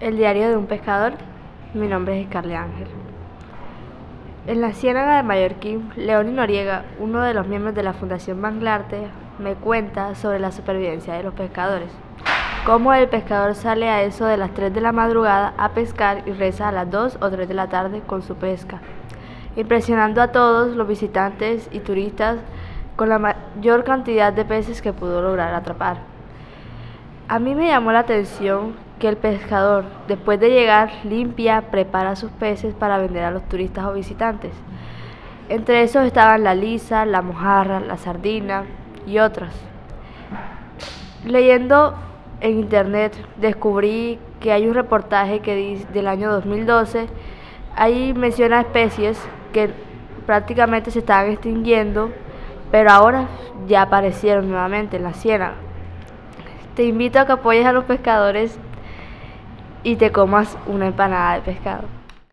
El diario de un pescador. Mi nombre es Scarlett Ángel. En la ciénaga de Mallorquín, León Noriega, uno de los miembros de la Fundación Manglarte, me cuenta sobre la supervivencia de los pescadores. Cómo el pescador sale a eso de las 3 de la madrugada a pescar y reza a las 2 o 3 de la tarde con su pesca, impresionando a todos los visitantes y turistas con la mayor cantidad de peces que pudo lograr atrapar. A mí me llamó la atención que el pescador, después de llegar, limpia, prepara sus peces para vender a los turistas o visitantes. Entre esos estaban la lisa, la mojarra, la sardina y otras. Leyendo en internet descubrí que hay un reportaje que del año 2012, ahí menciona especies que prácticamente se estaban extinguiendo, pero ahora ya aparecieron nuevamente en la ciénaga. Te invito a que apoyes a los pescadores y te comas una empanada de pescado.